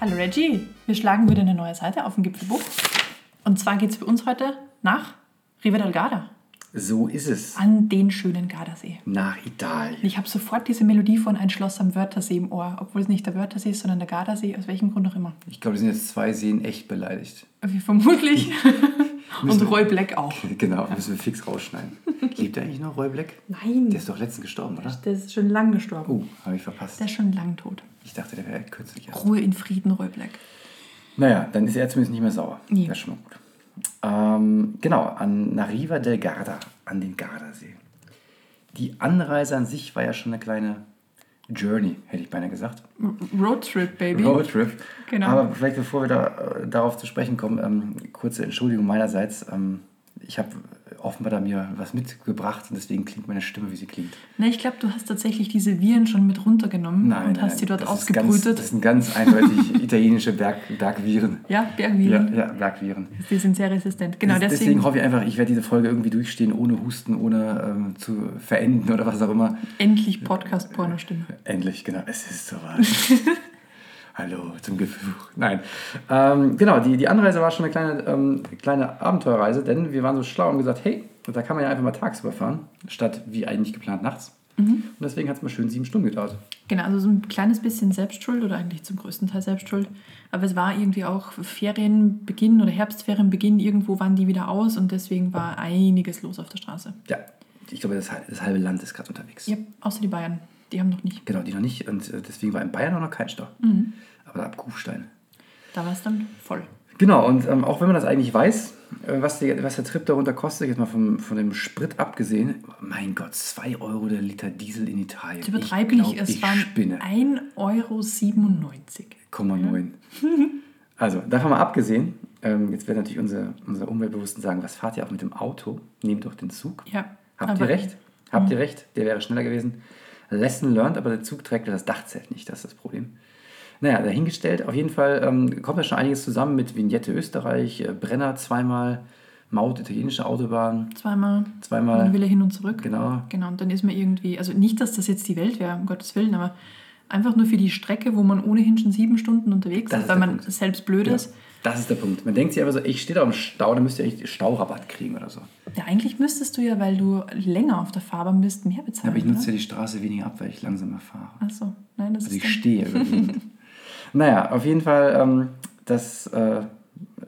Hallo Reggie, wir schlagen wieder eine neue Seite auf dem Gipfelbuch. Und zwar geht es für uns heute nach Riva del Garda, So ist es. an den schönen Gardasee. Nach Italien. Ich habe sofort diese Melodie von Ein Schloss am Wörthersee im Ohr, obwohl es nicht der Wörthersee ist, sondern der Gardasee, aus welchem Grund auch immer. Ich glaube, die sind jetzt zwei Seen echt beleidigt. Wie vermutlich. Und Roy Black auch. Genau, müssen wir fix rausschneiden. Lebt eigentlich noch Roy Black? Nein, Der ist doch letztens gestorben, oder? der ist schon lang gestorben. Oh, habe ich verpasst. Der ist schon lang tot. Ich dachte, der wäre kürzlich erst. Ruhe in Frieden, Roy Black. Naja, dann ist er zumindest nicht mehr sauer. Nee. Das ist schon mal gut. Ähm, genau, an nach Riva del Garda, an den Gardasee. Die Anreise an sich war ja schon eine kleine Journey, hätte ich beinahe gesagt. Roadtrip, Baby. Roadtrip. Genau. Aber vielleicht bevor wir da, äh, darauf zu sprechen kommen, ähm, kurze Entschuldigung meinerseits. Ähm, ich habe offenbar da mir was mitgebracht und deswegen klingt meine Stimme, wie sie klingt. Na, ich glaube, du hast tatsächlich diese Viren schon mit runtergenommen Nein, und nein, hast sie dort das ist ganz, ausgebrütet. Das sind ganz eindeutig italienische Berg, Bergviren. ja, Ja, Bergviren. ja, Bergviren. Die sind sehr resistent. Genau, deswegen, deswegen, hoffe ich einfach, ich werde diese Folge irgendwie durchstehen, ohne Husten, ohne ähm, zu verenden oder was auch immer. endlich Podcast-Porno-Stimme. Endlich, genau. Es ist soweit. Hallo zum Gefühl. Nein. Ähm, genau, die, die Anreise war schon eine kleine, ähm, kleine Abenteuerreise, denn wir waren so schlau und gesagt, hey, da kann man ja einfach mal tagsüber fahren, statt wie eigentlich geplant nachts. Und deswegen hat es mal schön sieben Stunden gedauert. Genau, also so ein kleines bisschen Selbstschuld oder eigentlich zum größten Teil Selbstschuld. Aber es war irgendwie auch Ferienbeginn oder Herbstferienbeginn. Irgendwo waren die wieder aus und deswegen war einiges los auf der Straße. Ja, ich glaube, das, das halbe Land ist gerade unterwegs. Ja, außer die Bayern. Die haben noch nicht. Genau, die noch nicht. Und äh, deswegen war in Bayern auch noch kein Stau. Mhm. Aber ab Kufstein. Da war es dann voll. Genau, und ähm, auch wenn man das eigentlich weiß, äh, was, die, was der Trip darunter kostet, jetzt mal vom, von dem Sprit abgesehen, mein Gott, 2 Euro der Liter Diesel in Italien. Jetzt übertreib ich nicht, glaub, es ich waren spinne. 1,97 Euro. 0,9. Also, davon mal abgesehen, ähm, jetzt werden natürlich unsere, unsere Umweltbewussten sagen, was fahrt ihr auch mit dem Auto? Nehmt doch den Zug. Ja. Habt ihr recht? Habt ihr recht? Der wäre schneller gewesen. Lesson learned, aber der Zug trägt ja das Dachzelt nicht, das ist das Problem. Naja, dahingestellt, auf jeden Fall ähm, kommt da schon einiges zusammen mit Vignette Österreich, äh, Brenner zweimal, Maut italienische Autobahn Zweimal. zweimal. Dann will er hin und zurück. Genau. Genau, und dann ist man irgendwie, also nicht, dass das jetzt die Welt wäre, um Gottes Willen, aber einfach nur für die Strecke, wo man ohnehin schon sieben Stunden unterwegs Das ist, weil man Punkt. selbst blöd Genau. ist. Das ist der Punkt. Man denkt sich einfach so, ich stehe da im Stau, dann müsst ihr eigentlich Staurabatt kriegen oder so. Ja, eigentlich müsstest du ja, weil du länger auf der Fahrbahn bist, mehr bezahlen. Aber ich nutze ja oder? die Straße weniger ab, weil ich langsamer fahre. Ach so, nein, das Also ist ich dann, stehe irgendwie. naja, auf jeden Fall, ähm, das äh,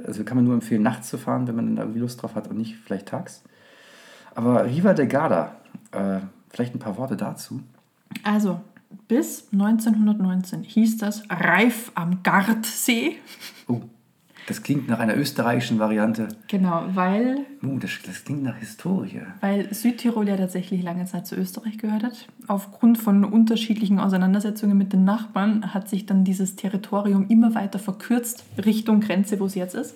also kann man nur empfehlen, nachts zu fahren, wenn man dann da irgendwie Lust drauf hat und nicht vielleicht tags. Aber Riva del Garda, äh, vielleicht ein paar Worte dazu. Also, bis 1919 hieß das Reif am Gardsee. Oh, das klingt nach einer österreichischen Variante. Genau, weil, Oh, das, das klingt nach Historie. weil Südtirol ja tatsächlich lange Zeit zu Österreich gehört hat. Aufgrund von unterschiedlichen Auseinandersetzungen mit den Nachbarn hat sich dann dieses Territorium immer weiter verkürzt Richtung Grenze, wo es jetzt ist.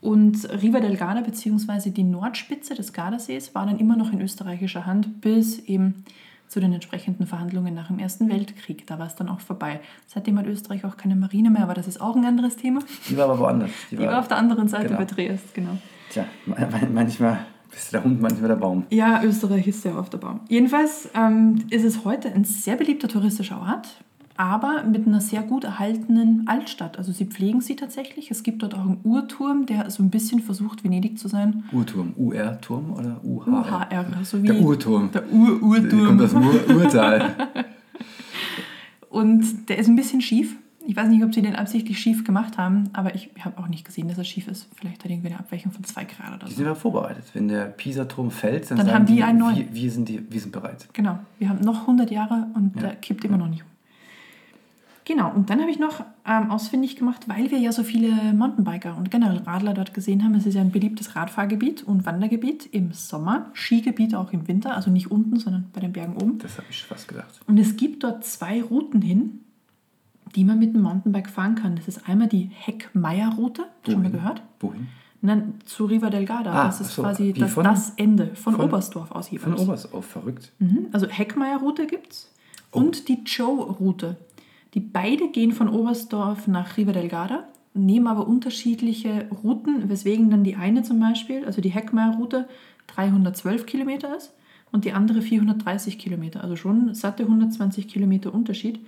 Und Riva del Garda bzw. die Nordspitze des Gardasees war dann immer noch in österreichischer Hand bis eben zu den entsprechenden Verhandlungen nach dem Ersten Weltkrieg. Da war es dann auch vorbei. Seitdem hat Österreich auch keine Marine mehr, aber das ist auch ein anderes Thema. Die war aber woanders. Die war auf der anderen Seite genau. bei Triest, genau. Tja, man- manchmal bist du der Hund, manchmal der Baum. Ja, Österreich ist sehr oft der Baum. Jedenfalls ähm, ist es heute ein sehr beliebter touristischer Ort, aber mit einer sehr gut erhaltenen Altstadt. Also sie pflegen sie tatsächlich. Es gibt dort auch einen Uhrturm, der so ein bisschen versucht, Venedig zu sein. Urturm, UR-Turm oder UHR? UHR, so wie Der Urturm. der Ur Der kommt aus dem Ur Urtal. Und der ist ein bisschen schief. Ich weiß nicht, ob sie den absichtlich schief gemacht haben, aber ich habe auch nicht gesehen, dass er schief ist. Vielleicht hat irgendwie eine Abweichung von zwei Grad oder Die so. sind ja vorbereitet. Wenn der Pisa-Turm fällt, dann, Dann haben die einen neuen. Wir, wir, sind die, wir sind bereit. Genau, wir haben noch 100 Jahre und Ja. der kippt immer noch nicht um. Genau, und dann habe ich noch ähm, ausfindig gemacht, weil wir ja so viele Mountainbiker und generell Radler dort gesehen haben. Es ist ja ein beliebtes Radfahrgebiet und Wandergebiet im Sommer, Skigebiet auch im Winter, also nicht unten, sondern bei den Bergen oben. Das habe ich fast gedacht. Und es gibt dort zwei Routen hin, die man mit dem Mountainbike fahren kann. Das ist einmal die Heckmeier-Route, schon mal gehört? Wohin? Nein, zu Riva del Garda. Ah, das ist so. quasi das, von- das Ende von, von- Oberstdorf aus jeweils. Von Oberstdorf, verrückt. Mhm. Also Heckmeier-Route gibt es Oh. und die Joe-Route. Die beide gehen von Oberstdorf nach Riva del Garda, nehmen aber unterschiedliche Routen, weswegen dann die eine zum Beispiel, also die Heckmeier-Route, 312 Kilometer ist und die andere 430 Kilometer. Also schon satte 120 Kilometer Unterschied.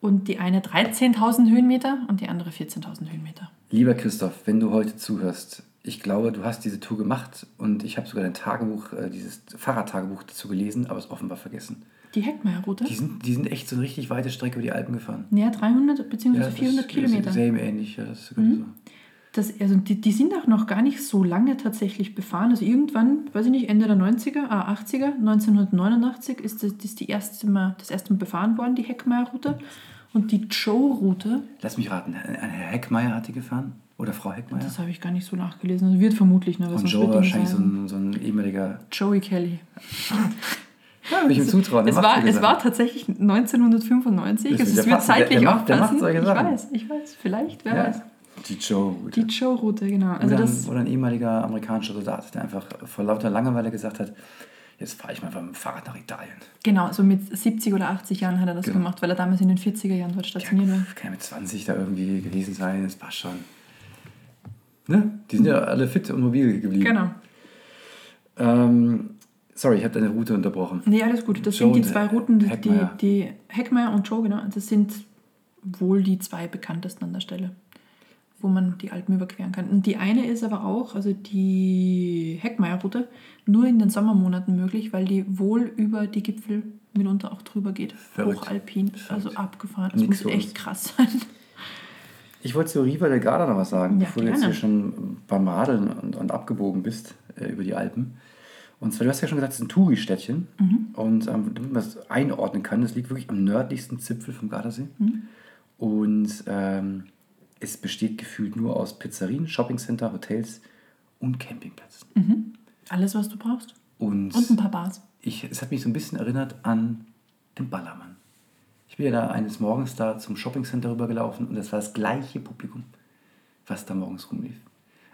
Und die eine 13.000 Höhenmeter und die andere 14.000 Höhenmeter. Lieber Christoph, wenn du heute zuhörst, ich glaube, du hast diese Tour gemacht und ich habe sogar dein Tagebuch, äh, dieses Fahrradtagebuch dazu gelesen, aber es offenbar vergessen. Die Heckmeyer-Route? Die sind, die sind echt so eine richtig weite Strecke über die Alpen gefahren. Ja, 300 bzw. das 400 ist Kilometer. Sehr ähnlich, ja, das ist sogar so. Das, also die, die sind auch noch gar nicht so lange tatsächlich befahren. Also irgendwann, weiß ich nicht, Ende der 90er, ah, 80er, 1989 ist das, ist die erste Mal, das erste Mal befahren worden, die Heckmeyer-Route. Und die Joe-Route, Lass mich raten, Herr Heckmeier hat die gefahren? Oder Frau Heckmeier? das habe ich gar nicht so nachgelesen. Also wird vermutlich, ne? Und Joe wahrscheinlich so ein, so ein ehemaliger. Joey Kelly. Ja, ich ihm zutrauen. Es war, es war tatsächlich 1995. Das Also ist- es wird zeitlich auch macht passen. Ich Sachen. weiß, ich weiß. Vielleicht, wer Ja, weiß. die Joe. Die Joe-Route, genau. Also oder, das, ein, oder ein ehemaliger amerikanischer Soldat, der einfach vor lauter Langeweile gesagt hat, jetzt fahre ich mal mit dem Fahrrad nach Italien. genau, so mit 70 oder 80 Jahren hat er das Genau. gemacht, weil er damals in den 40er Jahren dort stationiert war. Kann ja mit 20 da irgendwie gewesen sein, das passt schon. Ne? Die sind ja alle fit und mobil geblieben. Genau. Ähm, sorry, ich habe deine Route unterbrochen. Nee, alles gut. Das Joe sind die zwei Routen, die, Heckmeyer. die Heckmeyer und Joe, genau. Das sind wohl die zwei bekanntesten an der Stelle, wo man die Alpen überqueren kann. Und die eine ist aber auch, also die Heckmeyer-Route, nur in den Sommermonaten möglich, weil die wohl über die Gipfel mitunter auch drüber geht. Verrückt. Hochalpin, also abgefahren. Das Nix muss echt krass sein. Ich wollte zu Riva del Garda noch was sagen, Ja, bevor du jetzt gerne. hier schon beim Radeln und, und abgebogen bist äh, über die Alpen. Und zwar, du hast ja schon gesagt, es ist ein Touri-Städtchen. Mhm. Und ähm, damit man das einordnen kann, das liegt wirklich am nördlichsten Zipfel vom Gardasee. Mhm. Und ähm, es besteht gefühlt nur aus Pizzerien, Shoppingcenter, Hotels und Campingplätzen. Alles, was du brauchst. Und, Und ein paar Bars. ich, es hat mich so ein bisschen erinnert an den Ballermann. Ich bin ja da eines Morgens da zum Shoppingcenter rübergelaufen und das war das gleiche Publikum, was da morgens rumlief.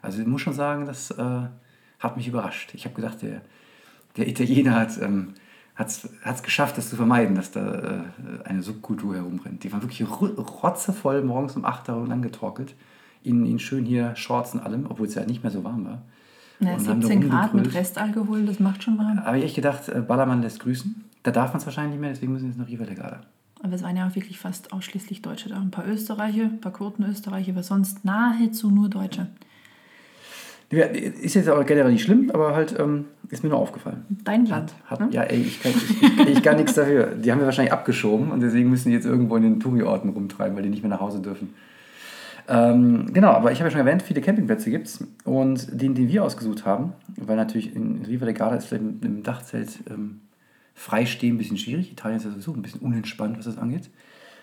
Also ich muss schon sagen, das äh, hat mich überrascht. Ich habe gedacht, der, der Italiener hat ähm, es geschafft, das zu vermeiden, dass da äh, eine Subkultur herumrennt. Die waren wirklich rotzevoll morgens um 8 Uhr lang getorkelt. In, in schön hier Shorts und allem, obwohl es ja nicht mehr so warm war. Ja, Und haben da 17 Grad mit. Restalkohol, das macht schon warm. Habe ich gedacht, äh, Ballermann lässt grüßen. Da darf man es wahrscheinlich nicht mehr, deswegen müssen wir jetzt nach Riva del Garda. Aber es waren ja auch wirklich fast ausschließlich Deutsche da. Ein paar Österreicher, ein paar Kurden Österreicher, aber sonst nahezu nur Deutsche. Ist jetzt aber generell nicht schlimm, aber halt ähm, ist mir nur aufgefallen. Dein Land. Hat, ne? Ja, ey, ich kann, ich, ich kann nichts dafür. Die haben wir wahrscheinlich abgeschoben und deswegen müssen die jetzt irgendwo in den Touri-Orten rumtreiben, weil die nicht mehr nach Hause dürfen. Ähm, genau, aber ich habe ja schon erwähnt, viele Campingplätze gibt es und den, den wir ausgesucht haben, weil natürlich in Riva del Garda ist vielleicht mit einem Dachzelt ähm, freistehen ein bisschen schwierig. Italien ist ja sowieso ein bisschen unentspannt, was das angeht.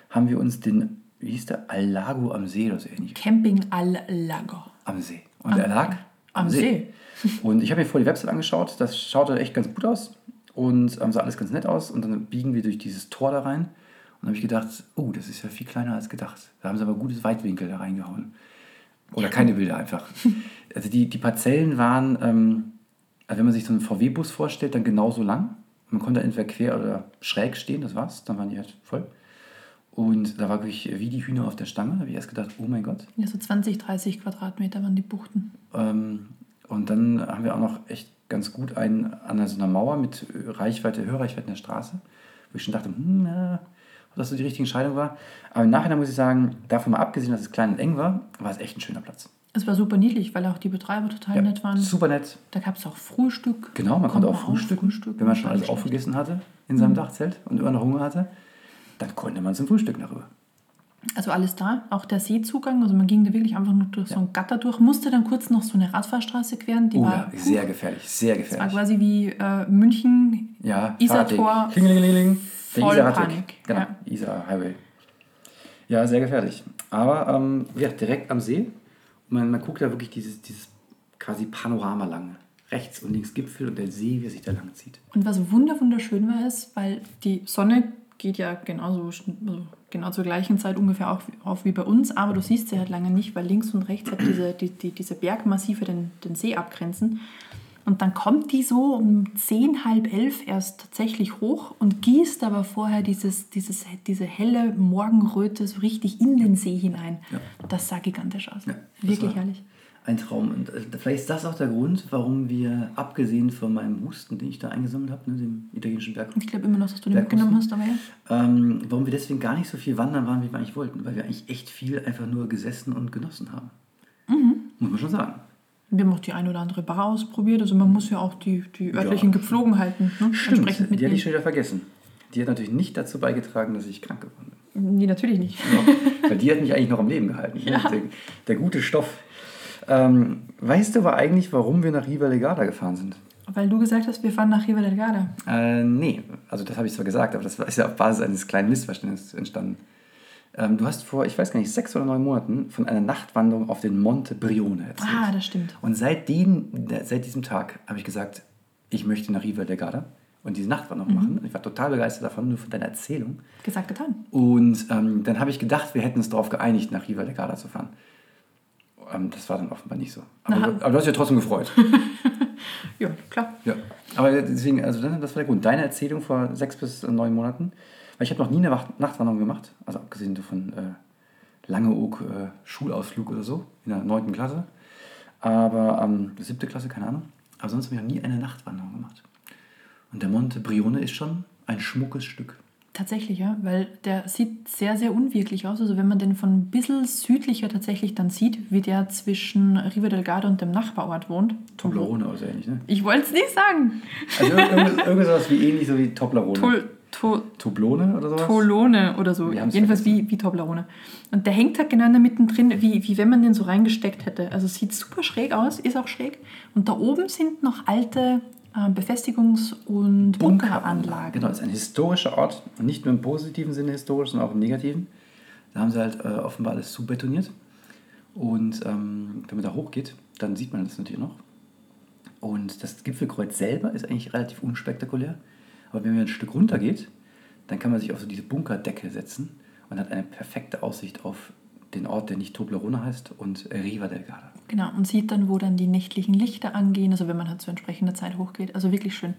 Haben wir uns den, wie hieß der, Al Lago am See oder so ähnlich Camping al Lago. am See. Und er lag am See. Und ich habe mir vorher die Website angeschaut. Das schaute echt ganz gut aus. Und ähm, sah alles ganz nett aus. Und dann biegen wir durch dieses Tor da rein. Und habe ich gedacht, oh, das ist ja viel kleiner als gedacht. Da haben sie aber gutes Weitwinkel da reingehauen. Oder keine Bilder einfach. Also die, die Parzellen waren, ähm, also wenn man sich so einen VW-Bus vorstellt, dann genauso lang. Man konnte entweder quer oder schräg stehen, das war's. Dann waren die halt voll. Und da war wirklich wie die Hühner auf der Stange. Da habe ich erst gedacht, oh mein Gott. Ja, so 20, 30 Quadratmeter waren die Buchten. Ähm, und dann haben wir auch noch echt ganz gut einen an so einer Mauer mit Reichweite, Hörreichweite in der Straße, wo ich schon dachte, hm, na, ob das so die richtige Entscheidung war. Aber im Nachhinein muss ich sagen, davon mal abgesehen, dass es klein und eng war, war es echt ein schöner Platz. Es war super niedlich, weil auch die Betreiber total nett waren. Super nett. Da gab es auch Frühstück. Genau, man konnte auch frühstücken, frühstücken, wenn man schon alles schlecht. aufgegessen hatte in seinem Dachzelt und immer noch Hunger hatte. Dann konnte man zum Frühstück darüber. Also alles da, auch der Seezugang. Also man ging da wirklich einfach nur durch so ein Gatter durch, musste dann kurz noch so eine Radfahrstraße queren. Die Oh war, ja, sehr gefährlich, sehr das war gefährlich. quasi wie äh, München, Ja, Isartor. Klingelingeling. Voll Isar-Radweg. Panik, Genau, ja. Isar Highway. Ja, sehr gefährlich. Aber ähm, ja, direkt am See. Man, man guckt da wirklich dieses, dieses quasi Panorama lang. Rechts und links Gipfel und der See, wie er sich da lang zieht. Und was wunder wunderschön war, ist, weil die Sonne geht ja genauso, also genau zur gleichen Zeit ungefähr auf, auf wie bei uns, aber du siehst sie halt lange nicht, weil links und rechts halt diese, die, die, diese Bergmassive den, den See abgrenzen. Und dann kommt die so um zehn, halb elf erst tatsächlich hoch und gießt aber vorher dieses, dieses, diese helle Morgenröte so richtig in den See hinein. Ja. Das sah gigantisch aus. Ja, Wirklich war- herrlich. Ein Traum. Und äh, vielleicht ist das auch der Grund, warum wir, abgesehen von meinem Husten, den ich da eingesammelt habe, ne, dem italienischen Berg. Ich glaube immer noch, dass du den mitgenommen hast, aber ja. ähm, warum wir deswegen gar nicht so viel wandern waren, wie wir eigentlich wollten. Weil wir eigentlich echt viel einfach nur gesessen und genossen haben. Mhm. Muss man schon sagen. Wir haben auch die ein oder andere Bar ausprobiert. Also man muss ja auch die, die örtlichen Ja. Gepflogenheiten ne, Stimmt, entsprechend die hatte mitnehmen. ich schon wieder vergessen. Die hat natürlich nicht dazu beigetragen, dass ich krank geworden bin. Nee, natürlich nicht. Ja, weil die hat mich eigentlich noch am Leben gehalten. Ja. Der, der gute Stoff. Ähm, weißt du aber eigentlich, warum wir nach Riva Legada gefahren sind? Weil du gesagt hast, wir fahren nach Riva del Garda. Äh, nee, also das habe ich zwar gesagt, aber das ist ja auf Basis eines kleinen Missverständnisses entstanden. Ähm, du hast vor, ich weiß gar nicht, sechs oder neun Monaten von einer Nachtwanderung auf den Monte Brione erzählt. Ah, das stimmt. Und seitdem, seit diesem Tag habe ich gesagt, ich möchte nach Riva del Garda und diese Nachtwanderung machen. Und ich war total begeistert davon, nur von deiner Erzählung. Gesagt, getan. Und ähm, dann habe ich gedacht, wir hätten uns darauf geeinigt, nach Riva del Garda zu fahren. Ähm, das war dann offenbar nicht so. Aber, Aha. aber du hast dich ja trotzdem gefreut. Ja, klar. ja. Aber deswegen, also das war der Grund. Deine Erzählung vor sechs bis neun Monaten. Weil ich habe noch nie eine Nachtwanderung gemacht. Also abgesehen davon äh, Langeoog äh, Schulausflug oder so. In der neunten Klasse. Aber ähm, siebte Klasse, keine Ahnung. Aber sonst habe ich noch nie eine Nachtwanderung gemacht. Und der Monte Brione ist schon ein schmuckes Stück. Tatsächlich, ja, weil der sieht sehr, sehr unwirklich aus. Also wenn man den von ein bisschen südlicher tatsächlich dann sieht, wie der zwischen Riva del Garda und dem Nachbarort wohnt. Toblerone oder so ähnlich, ne? Ich wollte es nicht sagen. Also irgendwas, irgendwas wie ähnlich so wie Toblerone. Tol, to, Toblone oder sowas? Tolone oder so. Jedenfalls vergessen. wie, wie Toblerone. Und der hängt halt genau in der Mitte drin, wie, wie wenn man den so reingesteckt hätte. Also sieht super schräg aus, ist auch schräg. Und da oben sind noch alte Befestigungs- und Bunkeranlagen. Genau, das ist ein historischer Ort. Nicht nur im positiven Sinne historisch, sondern auch im negativen. Da haben sie halt äh, offenbar alles zubetoniert. Und ähm, wenn man da hochgeht, dann sieht man das natürlich noch. Und das Gipfelkreuz selber ist eigentlich relativ unspektakulär. Aber wenn man ein Stück runter geht, dann kann man sich auf so diese Bunkerdecke setzen und hat eine perfekte Aussicht auf den Ort, der nicht Toblerone heißt, und Riva del Garda. Genau, und sieht dann, wo dann die nächtlichen Lichter angehen, also wenn man halt zu entsprechender Zeit hochgeht. Also wirklich schön.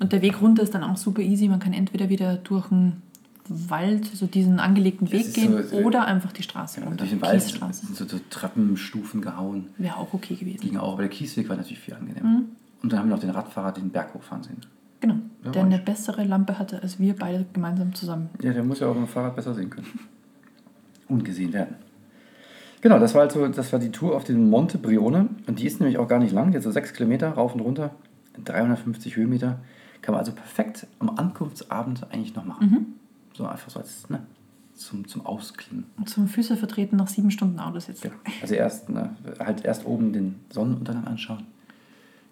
Und der Weg runter ist dann auch super easy. Man kann entweder wieder durch einen Wald, so diesen angelegten Weg ist gehen, so- oder einfach die Straße Ja, runter. durch den Wald Kiesstraße. sind so, so Treppenstufen gehauen. Wäre auch okay gewesen. Ging auch, aber der Kiesweg war natürlich viel angenehmer. Mhm. Und dann haben wir noch den Radfahrer den Berg hochfahren sehen. Genau, Ja, der eine bessere Lampe hatte als wir beide gemeinsam zusammen. Ja, der muss ja auch mit dem Fahrrad besser sehen können. Und gesehen werden. Genau, das war also das war die Tour auf den Monte Brione. Und die ist nämlich auch gar nicht lang, hat so sechs Kilometer rauf und runter, 350 Höhenmeter. Kann man also perfekt am Ankunftsabend eigentlich noch machen. Mhm. So einfach so als ne, zum, zum Ausklingen. Und zum Füße vertreten nach sieben Stunden Autositz. Genau. Also erst, ne, halt erst oben den Sonnenuntergang anschauen,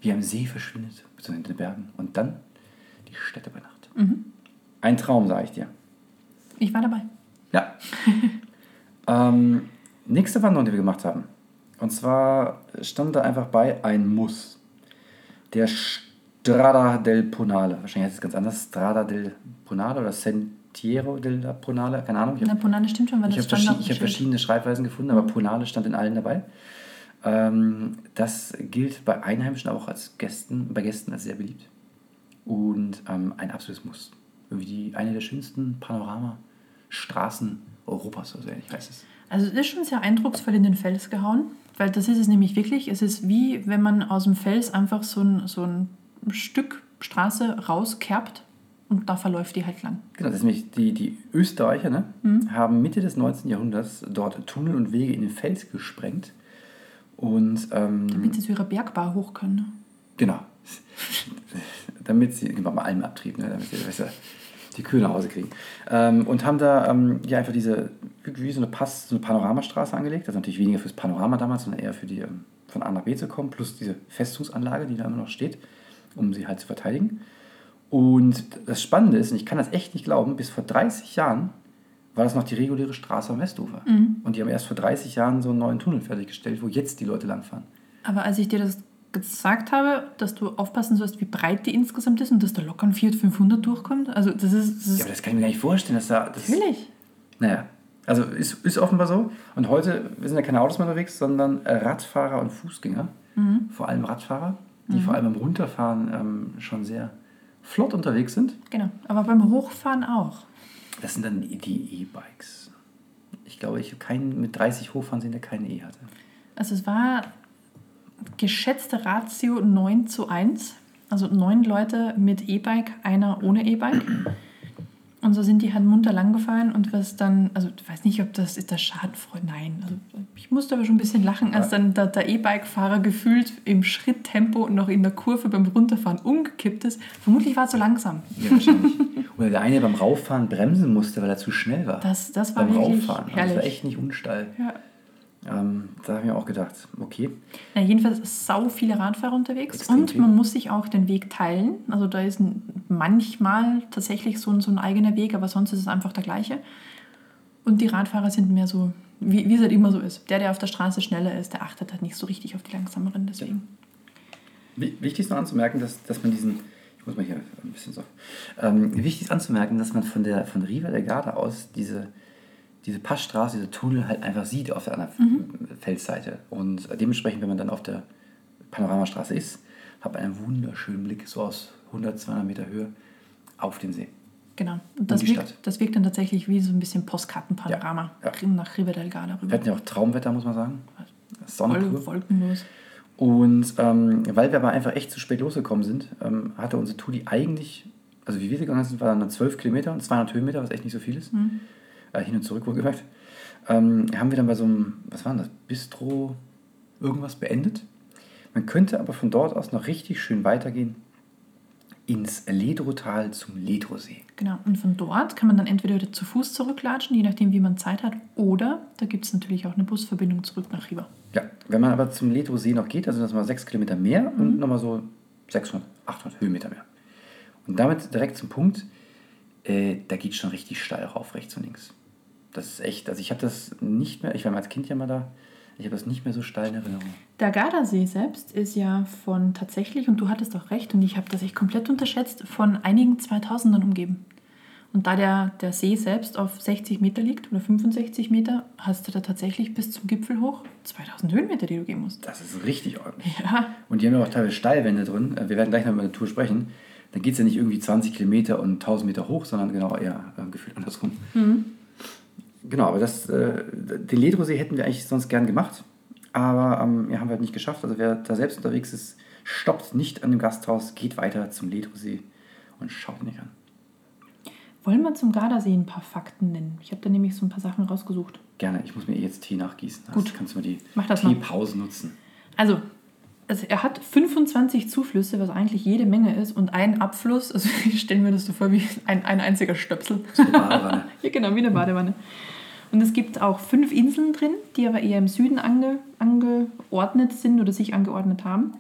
wie er am See verschwindet, beziehungsweise in den Bergen. Und dann die Städte bei Nacht. Mhm. Ein Traum, sage ich dir. Ich war dabei. Ja. ähm, nächste Wanderung, die wir gemacht haben. Und zwar stand da einfach bei ein Muss. Der Strada del Ponale. Wahrscheinlich heißt es ganz anders. Strada del Ponale oder Sentiero del Ponale. Keine Ahnung. Ich Na, habe Ponane stimmt schon, weil ich das hab stand ich hab Schild. verschiedene Schreibweisen gefunden, aber Ponale stand in allen dabei. Ähm, das gilt bei Einheimischen, aber auch als Gästen, bei Gästen als sehr beliebt. Und ähm, ein absolutes Muss. Irgendwie die, eine der schönsten Panoramastraßen Europas, oder so ähnlich heißt es. Also es ist schon sehr eindrucksvoll in den Fels gehauen, weil das ist es nämlich wirklich. Es ist wie wenn man aus dem Fels einfach so ein, so ein Stück Straße rauskerbt und da verläuft die halt lang. Genau, das ist nämlich die, die Österreicher, ne, Mhm. haben Mitte des 19. Jahrhunderts dort Tunnel und Wege in den Fels gesprengt. Und ähm, Damit sie zu ihrer Bergbar hoch können. ne? Genau. damit sie, genau, bei allem Abtrieb, ne, damit sie besser die Kühe nach Hause kriegen. Ähm, und haben da ähm, ja, einfach diese, wie so eine Pass, so eine Panoramastraße angelegt. Das ist natürlich weniger fürs Panorama damals, sondern eher für die, ähm, von A nach B zu kommen, plus diese Festungsanlage, die da immer noch steht, um sie halt zu verteidigen. Und das Spannende ist, und ich kann das echt nicht glauben, bis vor 30 Jahren war das noch die reguläre Straße am Westufer. Und die haben erst vor 30 Jahren so einen neuen Tunnel fertiggestellt, wo jetzt die Leute langfahren. Aber als ich dir das gesagt habe, dass du aufpassen sollst, wie breit die insgesamt ist und dass da locker ein Fiat 500 durchkommt, also das ist... Das ist Ja, aber das kann ich mir gar nicht vorstellen, dass da. Das, natürlich. Naja, also ist, ist offenbar so. Und heute wir sind ja keine Autos mehr unterwegs, sondern äh, Radfahrer und Fußgänger. Vor allem Radfahrer, die vor allem beim Runterfahren ähm, schon sehr flott unterwegs sind. Genau. Aber beim Hochfahren auch. Das sind dann die die E-Bikes. Ich glaube, ich habe keinen mit 30 hochfahren sehen, der keine E hatte. Also es war geschätzte Ratio 9 zu 1. Also neun Leute mit E-Bike, einer ohne E-Bike. Und so sind die halt munter lang gefahren und was dann, also ich weiß nicht, ob das ist das schadenfreude, nein. Also ich musste aber schon ein bisschen lachen, als dann der, der E-Bike-Fahrer gefühlt im Schritttempo noch in der Kurve beim Runterfahren umgekippt ist. Vermutlich war es so langsam. Ja, wahrscheinlich. Oder der eine beim Rauffahren bremsen musste, weil er zu schnell war. Das, das war beim wirklich Rauffahren. Also herrlich. Das war echt nicht unsteil. Ja. Ähm, da habe ich mir auch gedacht, okay. Na, jedenfalls sau viele Radfahrer unterwegs Extrem und man muss sich auch den Weg teilen. Also da ist manchmal tatsächlich so ein, so ein eigener Weg, aber sonst ist es einfach der gleiche. Und die Radfahrer sind mehr so, wie, wie es halt immer so ist. Der, der auf der Straße schneller ist, der achtet halt nicht so richtig auf die langsameren. Deswegen. Wi- Wichtig ist noch anzumerken, dass, dass man diesen, ich muss mal hier ein bisschen so, ähm, wichtig ist anzumerken, dass man von der von Riva del Garda aus diese, diese Passstraße, diese Tunnel halt einfach sieht auf der anderen Felsseite. Und dementsprechend, wenn man dann auf der Panoramastraße ist, hat man einen wunderschönen Blick, so aus 100, 200 Meter Höhe, auf den See. Genau. Und das, die wirkt, Stadt. das wirkt dann tatsächlich wie so ein bisschen Postkartenpanorama Ja, ja. nach Riva del Garda Wir rüber. hatten ja auch Traumwetter, muss man sagen. Sonne pur. wolkenlos. Und ähm, weil wir aber einfach echt zu spät losgekommen sind, ähm, hatte unsere Tour die eigentlich, also wie wir gegangen sind, waren dann 12 Kilometer und 200 Höhenmeter, was echt nicht so viel ist. Äh, hin und zurück wohlgemerkt. Ähm, haben wir dann bei so einem, was war denn das, Bistro irgendwas beendet. Man könnte aber von dort aus noch richtig schön weitergehen ins Ledrotal zum Ledrosee. Genau, und von dort kann man dann entweder wieder zu Fuß zurücklatschen, je nachdem, wie man Zeit hat, oder da gibt es natürlich auch eine Busverbindung zurück nach Riva. Ja, wenn man aber zum Ledrosee noch geht, also das mal 6 Kilometer mehr und nochmal so 600, 800 Höhenmeter mehr. Und damit direkt zum Punkt, äh, da geht schon richtig steil rauf, rechts und links. Das ist echt, also ich habe das nicht mehr, ich war mal als Kind ja mal da, ich habe das nicht mehr so steil in Erinnerung. Der Gardasee selbst ist ja von tatsächlich, und du hattest auch recht, und ich habe das echt komplett unterschätzt, von einigen 2000ern umgeben. Und da der, der See selbst auf 60 Meter liegt oder 65 Meter, hast du da tatsächlich bis zum Gipfel hoch 2000 Höhenmeter, die du gehen musst. Das ist richtig ordentlich. Ja, Und die haben ja auch teilweise Steilwände drin. Äh, Wir werden gleich noch über eine Tour sprechen. Dann geht es ja nicht irgendwie 20 Kilometer und 1000 Meter hoch, sondern genau eher äh, gefühlt andersrum. Genau, aber das, äh, den Ledrosee hätten wir eigentlich sonst gern gemacht. Aber ähm, ja, haben wir halt nicht geschafft. Also wer da selbst unterwegs ist, stoppt nicht an dem Gasthaus, geht weiter zum Ledrosee und schaut ihn nicht an. wollen wir zum Gardasee ein paar Fakten nennen? Ich habe da nämlich so ein paar Sachen rausgesucht. Gerne, ich muss mir jetzt Tee nachgießen. Das Gut. kannst du mal die. Teepause nutzen. Also, also er hat 25 Zuflüsse, was eigentlich jede Menge ist, und einen Abfluss. Also ich stelle mir das so vor wie ein, ein einziger Stöpsel. So eine Badewanne. ja, genau, wie eine Badewanne. Und es gibt auch fünf Inseln drin, die aber eher im Süden ange, angeordnet sind oder sich angeordnet haben.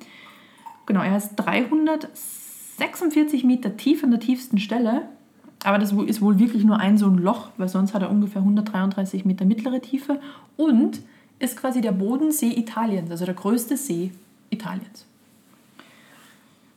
Genau, er ist 346 Meter tief an der tiefsten Stelle. Aber das ist wohl wirklich nur ein so ein Loch, weil sonst hat er ungefähr 133 Meter mittlere Tiefe und ist quasi der Bodensee Italiens, also der größte See Italiens.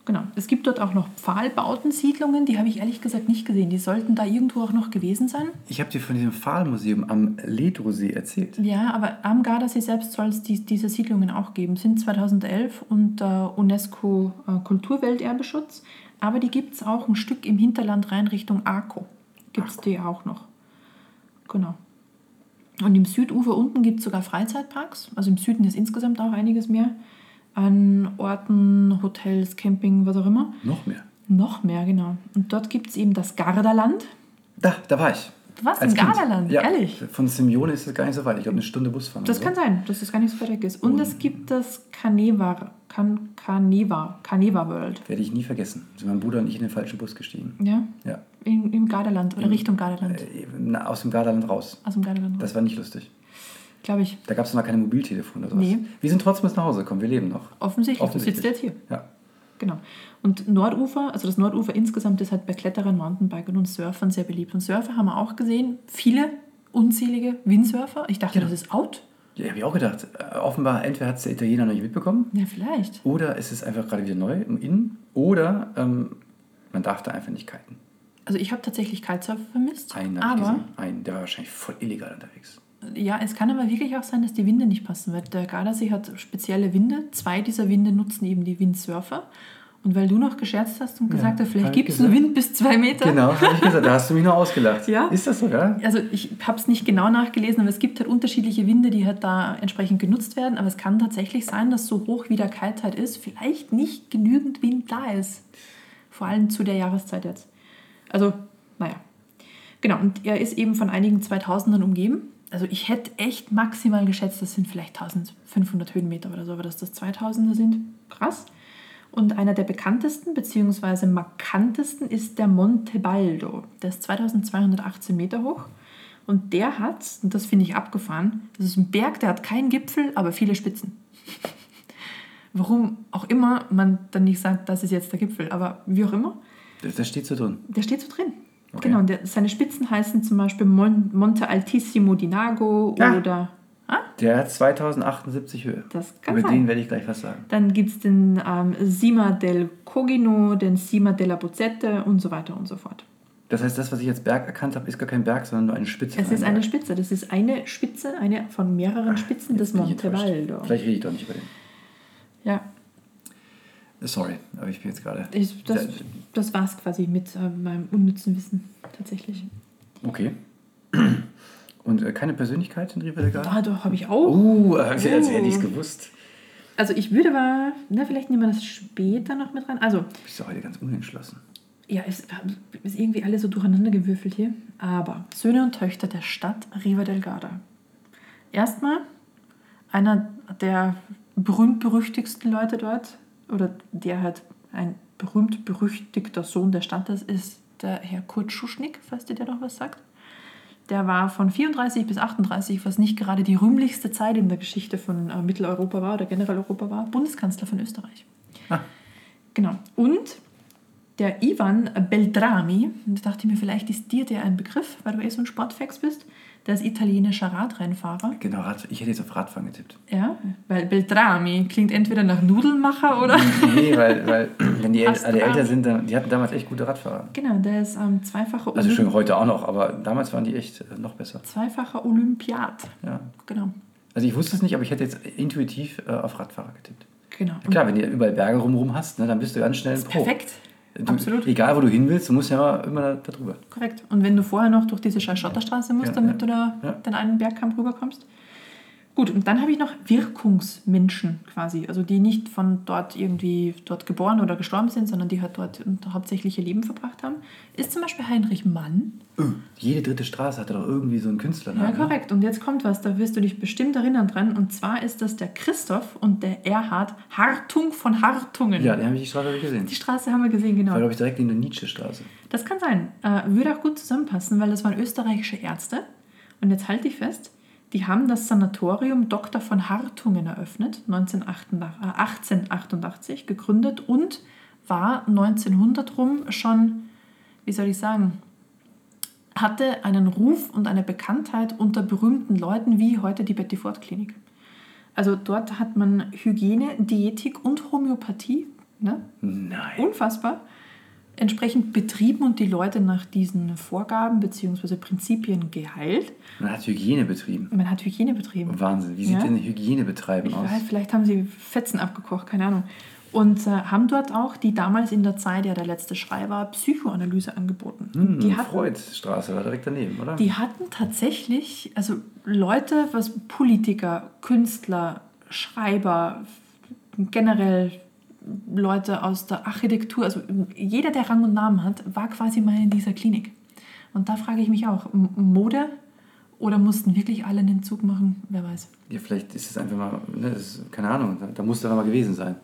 Genau. Es gibt dort auch noch Pfahlbautensiedlungen, die habe ich ehrlich gesagt nicht gesehen. Die sollten da irgendwo auch noch gewesen sein. Ich habe dir von diesem Pfahlmuseum am Ledrosee erzählt. Ja, aber am Gardasee selbst soll es die, diese Siedlungen auch geben. Sind 2011 unter UNESCO äh, Kulturwelterbeschutz, aber die gibt es auch ein Stück im Hinterland rein Richtung Arco. Gibt es die auch noch. Genau. Und im Südufer unten gibt es sogar Freizeitparks. Also im Süden ist insgesamt auch einiges mehr an Orten, Hotels, Camping, was auch immer. Noch mehr. Noch mehr, genau. Und dort gibt es eben das Gardaland. Da, da war ich. Warst Als im Kind. Gardaland, ja. ehrlich? Von Simeone ist das gar nicht so weit. Ich glaube, eine Stunde Busfahren. Das kann so. sein, dass das gar nicht so weit weg ist. Und es gibt das Caneva, Can, Caneva, Caneva World. Werde ich nie vergessen. Sind mein Bruder und ich in den falschen Bus gestiegen. Ja, Ja. in, im Gardaland oder Richtung Gardaland. Äh, aus dem Gardaland raus. Aus dem Gardaland, Das war nicht lustig. Glaube ich. Da gab es noch keine Mobiltelefone oder sowas. Nee. Wir sind trotzdem bis nach Hause gekommen. Wir leben noch. Offensichtlich, Offensichtlich. du sitzt jetzt hier. Ja. Genau. Und Nordufer, also das Nordufer insgesamt ist halt bei Kletterern, Mountainbikern und Surfern sehr beliebt. Und Surfer haben wir auch gesehen. Viele unzählige Windsurfer. Ich dachte, Genau. das ist out. Ja, habe ich auch gedacht. Äh, offenbar, entweder hat es der Italiener noch nicht mitbekommen Ja, vielleicht. oder es ist einfach gerade wieder neu im Innen oder ähm, man darf da einfach nicht kiten. Also ich habe tatsächlich Kitesurfer vermisst. Einen aber. Einen, der war wahrscheinlich voll illegal unterwegs. Ja, es kann aber wirklich auch sein, dass die Winde nicht passen, weil der Gardasee hat spezielle Winde. Zwei dieser Winde nutzen eben die Windsurfer Und weil du noch gescherzt hast und gesagt Ja, hast, vielleicht gibt es einen. Wind bis zwei Meter. Genau, habe ich gesagt. Da hast du mich noch ausgelacht. Ja. Ist das so, ja? Also ich habe es nicht genau nachgelesen, aber es gibt halt unterschiedliche Winde, die halt da entsprechend genutzt werden. Aber es kann tatsächlich sein, dass so hoch wie der Kaltheit ist, vielleicht nicht genügend Wind da ist. Vor allem zu der Jahreszeit jetzt. Also, naja. Genau, und er ist eben von einigen 2000ern umgeben. Also ich hätte echt maximal geschätzt, das sind vielleicht 1500 Höhenmeter oder so, aber dass das 2000er sind, krass. Und einer der bekanntesten bzw. markantesten ist der Monte Baldo. Der ist 2218 Meter hoch. Und der hat, und das finde ich abgefahren, das ist ein Berg, der hat keinen Gipfel, aber viele Spitzen. Warum auch immer man dann nicht sagt, das ist jetzt der Gipfel, aber wie auch immer, Das, das steht so drin. der steht so drin. Okay. Genau, der, seine Spitzen heißen zum Beispiel Mon Monte Altissimo di Nago Ja. oder. Ah, Der hat 2078 Höhe. das kann Über sein. den werde ich gleich was sagen. Dann gibt es den ähm, Sima del Cogino, den Sima della Bozzette und so weiter und so fort. Das heißt, das, was ich als Berg erkannt habe, ist gar kein Berg, sondern nur eine Spitze. Es ist eine Berg. Spitze, das ist eine Spitze, eine von mehreren Spitzen des Bin ich Monte. Baldo. Vielleicht rede ich doch nicht über den. Ja, Sorry, aber ich bin jetzt gerade. das, das war es quasi mit äh, meinem unnützen Wissen tatsächlich. Okay. Und äh, keine Persönlichkeit in Riva del Garda? Ah, doch, habe ich auch. Uh, als hätte Oh. ich es gewusst. Also ich würde aber, na, vielleicht nehmen wir das später noch mit rein. Also, Bist du heute ganz unentschlossen? ja, es ist irgendwie alles so durcheinander gewürfelt hier. Aber Söhne und Töchter der Stadt Riva del Garda. Erstmal einer der berühmt-berüchtigsten Leute dort, oder der halt ein berühmt-berüchtigter Sohn der Stadt ist, ist der Herr Kurt Schuschnigg, falls dir der noch was sagt. Der war von 34 bis 38, was nicht gerade die rühmlichste Zeit in der Geschichte von äh, Mitteleuropa war oder generell Europa war, Bundeskanzler von Österreich. Ah. Genau. Und der Ivan Beltrami, und da dachte ich mir, vielleicht ist dir der ein Begriff, weil du eh so ein Sportfax bist, der ist italienischer Radrennfahrer. Genau, Rad, ich hätte jetzt auf Radfahren getippt. Ja, weil Beltrami klingt entweder nach Nudelmacher oder. Nee, weil, weil wenn die alle älter sind, dann, die hatten damals echt gute Radfahrer. Genau, der ist ähm, zweifacher, Also Olymp schon heute auch noch, aber damals waren die echt äh, noch besser. zweifacher Olympiat. Ja. Genau. Also ich wusste es nicht, aber ich hätte jetzt intuitiv äh, auf Radfahrer getippt. genau. Klar, wenn du überall Berge rumrum hast, ne, dann bist du ganz schnell ein Pro. perfekt. Du, Absolut. Egal, wo du hin willst, du musst ja immer da, da drüber. Korrekt. Und wenn du vorher noch durch diese Schotterstraße musst, Ja, damit ja. du da Ja. den einen Bergkamm rüberkommst. Gut, und dann habe ich noch Wirkungsmenschen quasi, also die nicht von dort irgendwie dort geboren oder gestorben sind, sondern die halt dort hauptsächlich ihr Leben verbracht haben. Ist zum Beispiel Heinrich Mann. Öh, Jede dritte Straße hatte doch irgendwie so einen Künstlernamen. Ja, korrekt. Und jetzt kommt was, da wirst du dich bestimmt erinnern dran. Und zwar ist das der Christoph und der Erhard Hartung von Hartungen. Ja, den habe ich die Straße gesehen. Die Straße haben wir gesehen, genau. War, glaube ich, direkt in der Nietzsche-Straße. Das kann sein. Äh, würde auch gut zusammenpassen, weil das waren österreichische Ärzte. Und jetzt halte ich fest, die haben das Sanatorium Dr. von Hartungen eröffnet, 1988, äh, 1888 gegründet und war 1900 rum schon, wie soll ich sagen, hatte einen Ruf und eine Bekanntheit unter berühmten Leuten wie heute die Betty Ford Klinik. Also dort hat man Hygiene, Diätik und Homöopathie, ne? Nein. unfassbar, entsprechend betrieben und die Leute nach diesen Vorgaben bzw. Prinzipien geheilt. Man hat Hygiene betrieben. Man hat Hygiene betrieben. Wahnsinn. Wie sieht Ja. denn Hygienebetreiben Ich aus? weiß, vielleicht haben sie Fetzen abgekocht, keine Ahnung. Und äh, haben dort auch, die damals in der Zeit, ja der letzte Schrei war, Psychoanalyse angeboten. Hm, die, hatten, Freudstraße war direkt daneben, oder? die hatten tatsächlich, also Leute, was Politiker, Künstler, Schreiber, generell Leute aus der Architektur, also jeder, der Rang und Namen hat, war quasi mal in dieser Klinik. Und da frage ich mich auch, Mode oder mussten wirklich alle einen Zug machen? Wer weiß. ja, vielleicht ist es einfach mal, ne, ist, keine Ahnung, da, da muss da mal gewesen sein.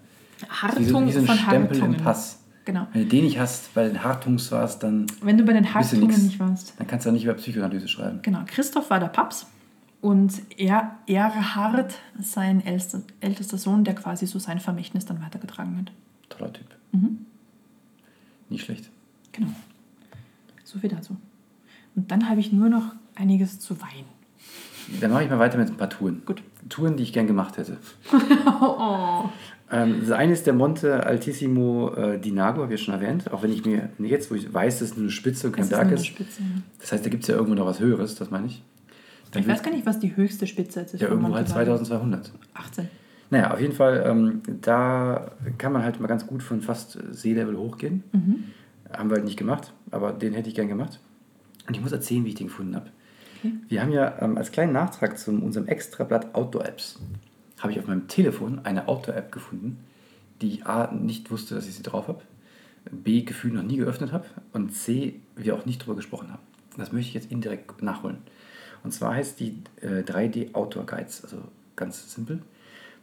Hartung Wie so, wie so ein von Stempel im Hartungen. Pass. Genau. Wenn du den nicht hast, bei den Hartungs warst, dann, Wenn du bei den Hartungen nix. nicht warst. dann kannst du auch nicht über Psychoanalyse schreiben. Genau, Christoph war der Paps und er, Erhard, sein ältester, ältester Sohn, der quasi so sein Vermächtnis dann weitergetragen hat. Toller Typ. Mhm. Nicht schlecht. Genau. So viel dazu. Und dann habe ich nur noch einiges zu weinen. Dann mache ich mal weiter mit ein paar Touren. Gut. Touren, die ich gern gemacht hätte. Oh, Ähm, das eine ist der Monte Altissimo äh, di Nago, habe ich schon erwähnt. Auch wenn ich mir jetzt, wo ich weiß, dass es nur eine Spitze und kein Berg ist. eine Spitze. ja. Das heißt, da gibt es ja irgendwo noch was Höheres, das meine ich. Dann Ich weiß gar nicht, was die höchste Spitze ist. Ja, irgendwo halt Monte Baldo. 2200. 18. Naja, auf jeden Fall, ähm, da kann man halt mal ganz gut von fast Seelevel hochgehen. Haben wir halt nicht gemacht, aber den hätte ich gern gemacht. Und ich muss erzählen, wie ich den gefunden habe. Wir haben ja ähm, als kleinen Nachtrag zu unserem Extrablatt Outdoor-Apps, habe ich auf meinem Telefon eine Outdoor-App gefunden, die ich A, nicht wusste, dass ich sie drauf habe, B, gefühlt noch nie geöffnet habe und C, wir auch nicht drüber gesprochen haben. Das möchte ich jetzt indirekt nachholen. Und zwar heißt die äh, 3D Outdoor Guides, also ganz simpel.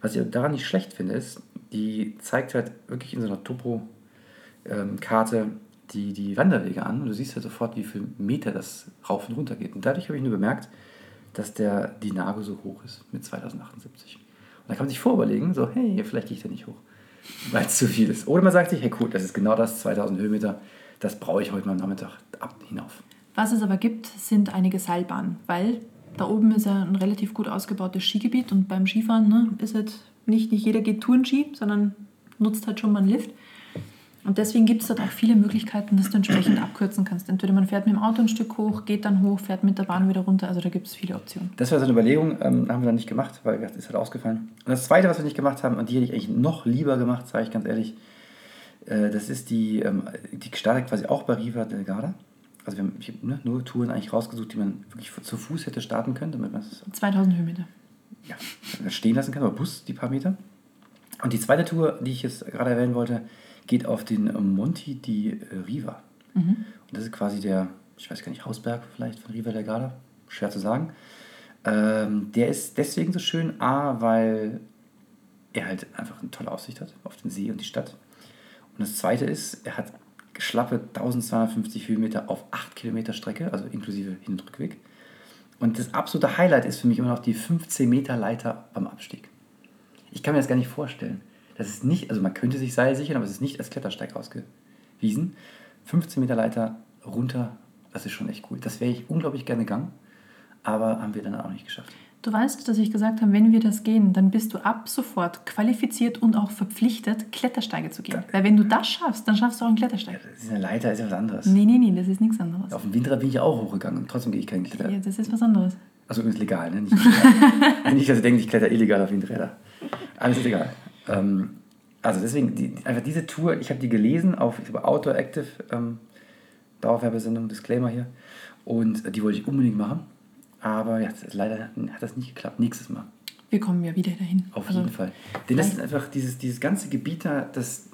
Was ich daran nicht schlecht finde, ist, die zeigt halt wirklich in so einer Topo-Karte die, die Wanderwege an und du siehst ja sofort, wie viel Meter das rauf und runter geht. Und dadurch habe ich nur bemerkt, dass der Dinago so hoch ist mit 2078. Und da kann man sich vorüberlegen, so, hey, vielleicht gehe ich da nicht hoch, weil es zu viel ist. Oder man sagt sich, hey, cool, das ist genau das, 2000 Höhenmeter, das brauche ich heute mal am Nachmittag ab hinauf. Was es aber gibt, sind einige Seilbahnen, weil da oben ist ja ein relativ gut ausgebautes Skigebiet und beim Skifahren ne, ist halt nicht, nicht jeder geht Tourenski, sondern nutzt halt schon mal einen Lift. Und deswegen gibt es dort auch viele Möglichkeiten, dass du entsprechend abkürzen kannst. Entweder man fährt mit dem Auto ein Stück hoch, geht dann hoch, fährt mit der Bahn wieder runter. Also da gibt es viele Optionen. Das war so eine Überlegung, ähm, haben wir dann nicht gemacht, weil das ist halt ausgefallen. Und das Zweite, was wir nicht gemacht haben, und die hätte ich eigentlich noch lieber gemacht, sage ich ganz ehrlich, äh, das ist die, ähm, die startet quasi auch bei Riva del Garda. Also wir haben ich hab, ne, nur Touren eigentlich rausgesucht, die man wirklich zu Fuß hätte starten können, damit man es 2000 Höhenmeter. ja, stehen lassen kann, oder Bus, die paar Meter. Und die zweite Tour, die ich jetzt gerade erwähnen wollte, geht auf den Monti di Riva. Und das ist quasi der, ich weiß gar nicht, Hausberg vielleicht von Riva del Garda, schwer zu sagen. Ähm, der ist deswegen so schön, A, weil er halt einfach eine tolle Aussicht hat auf den See und die Stadt. Und das zweite ist, er hat schlappe 1250 Höhenmeter auf 8 Kilometer Strecke, also inklusive Hin- und Rückweg. Und das absolute Highlight ist für mich immer noch die 15 Meter Leiter beim Abstieg. Ich kann mir das gar nicht vorstellen. Das ist nicht, also man könnte sich Seil sichern, aber es ist nicht als Klettersteig ausgewiesen. 15 Meter Leiter runter, das ist schon echt cool. Das wäre ich unglaublich gerne gegangen, aber haben wir dann auch nicht geschafft. Du weißt, dass ich gesagt habe, wenn wir das gehen, dann bist du ab sofort qualifiziert und auch verpflichtet, Klettersteige zu gehen. Weil wenn du das schaffst, dann schaffst du auch einen Klettersteig. Das ist eine Leiter, ist ja was anderes. Nee, nee, nee, das ist nichts anderes. Auf dem Windrad bin ich auch hochgegangen und trotzdem gehe ich keinen Kletter. Ja, das ist was anderes. Also übrigens legal, ne? Nicht, nicht, dass ihr denkt, ich kletter illegal auf Windräder. Alles ist egal. Ähm, also deswegen, die, einfach diese Tour, ich habe die gelesen auf ich glaube, Outdoor Active, ähm, Dauerwerbesendung, Disclaimer hier. Und äh, die wollte ich unbedingt machen. Aber ja, leider hat das nicht geklappt. Nächstes Mal. Wir kommen ja wieder dahin. Auf Also, jeden Fall. Denn das ist einfach dieses, dieses ganze Gebiet da, das.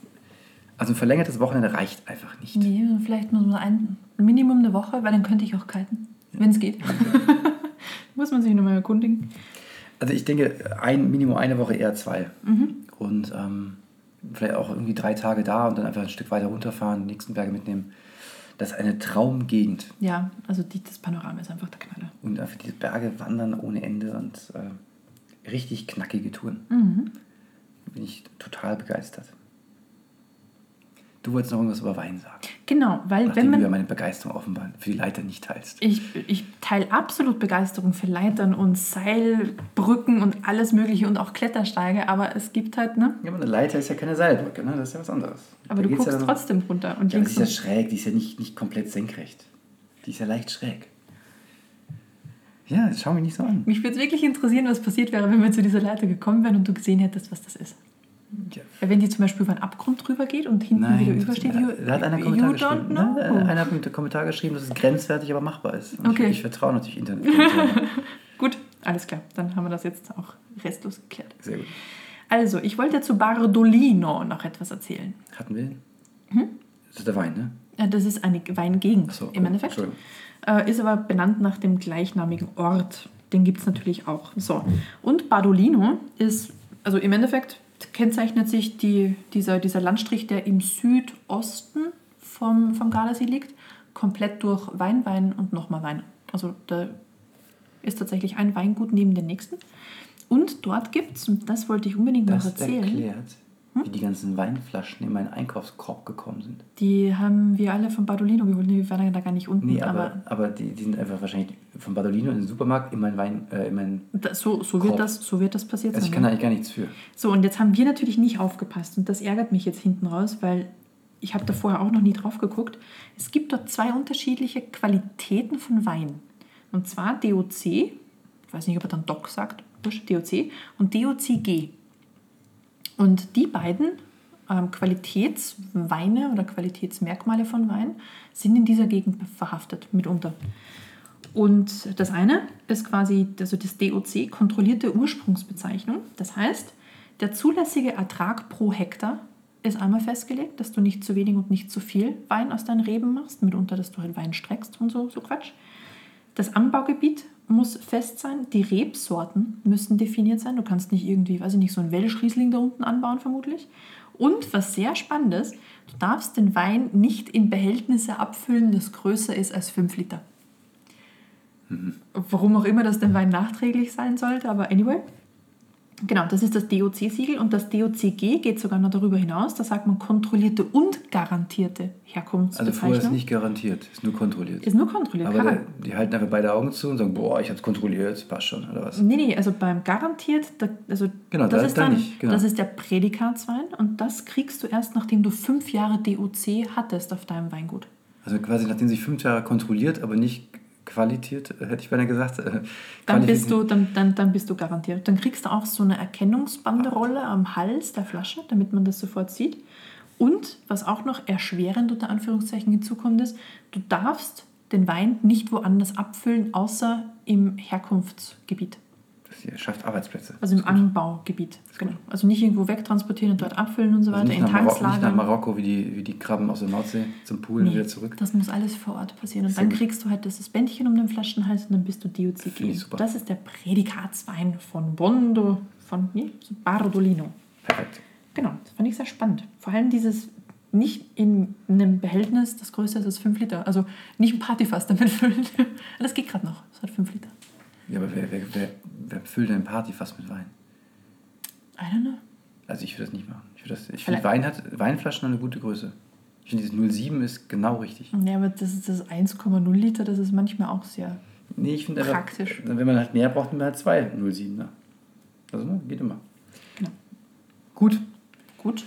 Also ein verlängertes Wochenende reicht einfach nicht. Nee, vielleicht nur so ein Minimum eine Woche, weil dann könnte ich auch kiten, wenn es geht. Muss man sich nochmal erkundigen. Also ich denke, ein Minimum eine Woche, eher zwei. Und ähm, vielleicht auch irgendwie drei Tage da und dann einfach ein Stück weiter runterfahren, die nächsten Berge mitnehmen. Das ist eine Traumgegend. Ja, also die, das Panorama ist einfach der Knaller. Und einfach diese Berge wandern ohne Ende und äh, richtig knackige Touren. Bin ich total begeistert. Du wolltest noch irgendwas über Wein sagen. Genau, weil Nachdem wenn du ja man. meine Begeisterung offenbar für die Leiter nicht teilst. Ich, ich teile absolut Begeisterung für Leitern und Seilbrücken und alles Mögliche und auch Klettersteige, aber es gibt halt, ne? Ja, aber eine Leiter ist ja keine Seilbrücke, ne? das ist ja was anderes. Aber Da du guckst ja dann- trotzdem runter und Ja, denkst die ist ja schräg, die ist ja nicht, nicht komplett senkrecht. Die ist ja leicht schräg. Ja, das schau mich nicht so an. mich würde es wirklich interessieren, was passiert wäre, wenn wir zu dieser Leiter gekommen wären und du gesehen hättest, was das ist. Wenn die zum Beispiel über einen Abgrund drüber geht und hinten wieder Nein, übersteht, da, you, da hat einer Kommentar geschrieben. know. Ne? Einer hat einen Kommentar geschrieben, dass es grenzwertig, aber machbar ist. Und Okay. Ich, ich vertraue natürlich Internet. Gut, alles klar. Dann haben wir das jetzt auch restlos geklärt. Sehr gut. Also, ich wollte zu Bardolino noch etwas erzählen. Hatten wir? Hm? Das ist der Wein, ne? Ja, Das ist eine Weingegend so, im Endeffekt. Äh, ist aber benannt nach dem gleichnamigen Ort. Den gibt es natürlich auch. So. Und Bardolino ist, also im Endeffekt kennzeichnet sich die, dieser, dieser Landstrich, der im Südosten vom, vom Gardasee liegt, komplett durch Wein, Wein und nochmal Wein. Also da ist tatsächlich ein Weingut neben dem nächsten. Und dort gibt es, und das wollte ich unbedingt noch Das erzählen, erklärt, wie die ganzen Weinflaschen in meinen Einkaufskorb gekommen sind. die haben wir alle von Bardolino geholt. Nee, wir waren da gar nicht unten, Nee, aber aber, aber die, die sind einfach wahrscheinlich von Badolino in den Supermarkt in meinen Wein, äh, in meinen. Da, so, so, wird Korb. das, so wird das passiert Also ich kann da ne? eigentlich gar nichts für. So, und jetzt haben wir natürlich nicht aufgepasst. Und das ärgert mich jetzt hinten raus, weil ich habe da vorher auch noch nie drauf geguckt. Es gibt dort zwei unterschiedliche Qualitäten von Wein. Und zwar DOC, ich weiß nicht, ob er dann DOC sagt, DOC, und DOCG. Und die beiden ähm, Qualitätsweine oder Qualitätsmerkmale von Wein sind in dieser Gegend verhaftet, mitunter. Und das eine ist quasi also das DOC, kontrollierte Ursprungsbezeichnung. Das heißt, der zulässige Ertrag pro Hektar ist einmal festgelegt, dass du nicht zu wenig und nicht zu viel Wein aus deinen Reben machst, mitunter, dass du halt Wein streckst und so, so Quatsch. Das Anbaugebiet muss fest sein, die Rebsorten müssen definiert sein. Du kannst nicht irgendwie, weiß ich nicht, so ein Welschriesling da unten anbauen, vermutlich. Und was sehr spannend ist, du darfst den Wein nicht in Behältnisse abfüllen, das größer ist als 5 Liter. Mhm. Warum auch immer das den Wein nachträglich sein sollte, aber anyway. Genau, das ist das DOC-Siegel und das DOCG geht sogar noch darüber hinaus. Da sagt man kontrollierte und garantierte Herkunftsbezeichnung. Also vorher ist nicht garantiert, ist nur kontrolliert. Ist nur kontrolliert, Aber klar. der, die halten einfach beide Augen zu und sagen, boah, ich habe es kontrolliert, passt schon, oder was? Nee, nee, also beim garantiert, da, also Genau, das da- ist da dann, nicht, genau. das ist der Prädikatswein und das kriegst du erst, nachdem du fünf Jahre DOC hattest auf deinem Weingut. Also quasi nachdem sich fünf Jahre kontrolliert, aber nicht qualitiert, äh, hätte ich beinahe gesagt. äh, Dann bist, du, dann, dann, dann bist du garantiert. Dann kriegst du auch so eine Erkennungsbanderolle am Hals der Flasche, damit man das sofort sieht. Und was auch noch erschwerend unter Anführungszeichen hinzukommt, ist, du darfst den Wein nicht woanders abfüllen, außer im Herkunftsgebiet, Hier schafft Arbeitsplätze. also im. Anbaugebiet. Genau. Also nicht irgendwo wegtransportieren und dort abfüllen und so Also weiter, nicht, in Tanks nicht nach lagern. Marokko wie die, wie die Krabben aus der Nordsee zum Pool Nee, wieder zurück. Das muss alles vor Ort passieren. Und dann kriegst du halt das Bändchen um den Flaschenhals und dann bist du DOCG. Das ist der Prädikatswein von Bondo, von nee, Bardolino. Perfekt. Genau, das fand ich sehr spannend. Vor allem dieses nicht in einem Behältnis, das größer ist als 5 Liter. Also nicht ein Partyfass damit füllen. Das geht gerade noch. Das hat 5 Liter. Ja, aber wer, wer, wer, wer füllt denn Party fast mit Wein? I don't know. Also ich würde das nicht machen. Ich, das- ich finde, Wein hat, Weinflaschen haben eine gute Größe. Ich finde, dieses 07 ist genau richtig. Ja, aber das ist das 1,0 Liter, das ist manchmal auch sehr. Nee, ich finde Praktisch. wenn man halt mehr braucht, nimmt man halt zwei 07er. Also, ne, geht immer. Genau. Gut. Gut.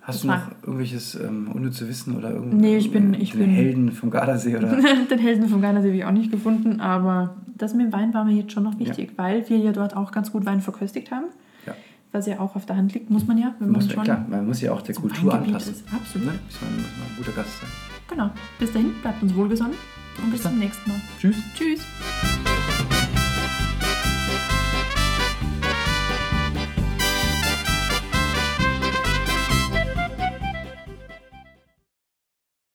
Hast Das du noch irgendwelches ähm, unnütze Wissen oder irgendeinen Nee, ich bin- ich bin- Helden vom Gardasee oder? Den Helden vom Gardasee habe ich auch nicht gefunden, aber das mit dem Wein war mir jetzt schon noch wichtig, weil wir ja dort auch ganz gut Wein verköstigt haben. ja. Was ja auch auf der Hand liegt, muss man ja, wenn man Muss, man- schon klar, man muss ja auch der Kultur Weingebiet anpassen. ist. Absolut. Ne? Muss, man, muss man ein guter Gast sein. Genau. Bis dahin, bleibt uns wohlgesonnen und bis Bis zum nächsten Mal. Tschüss. Tschüss.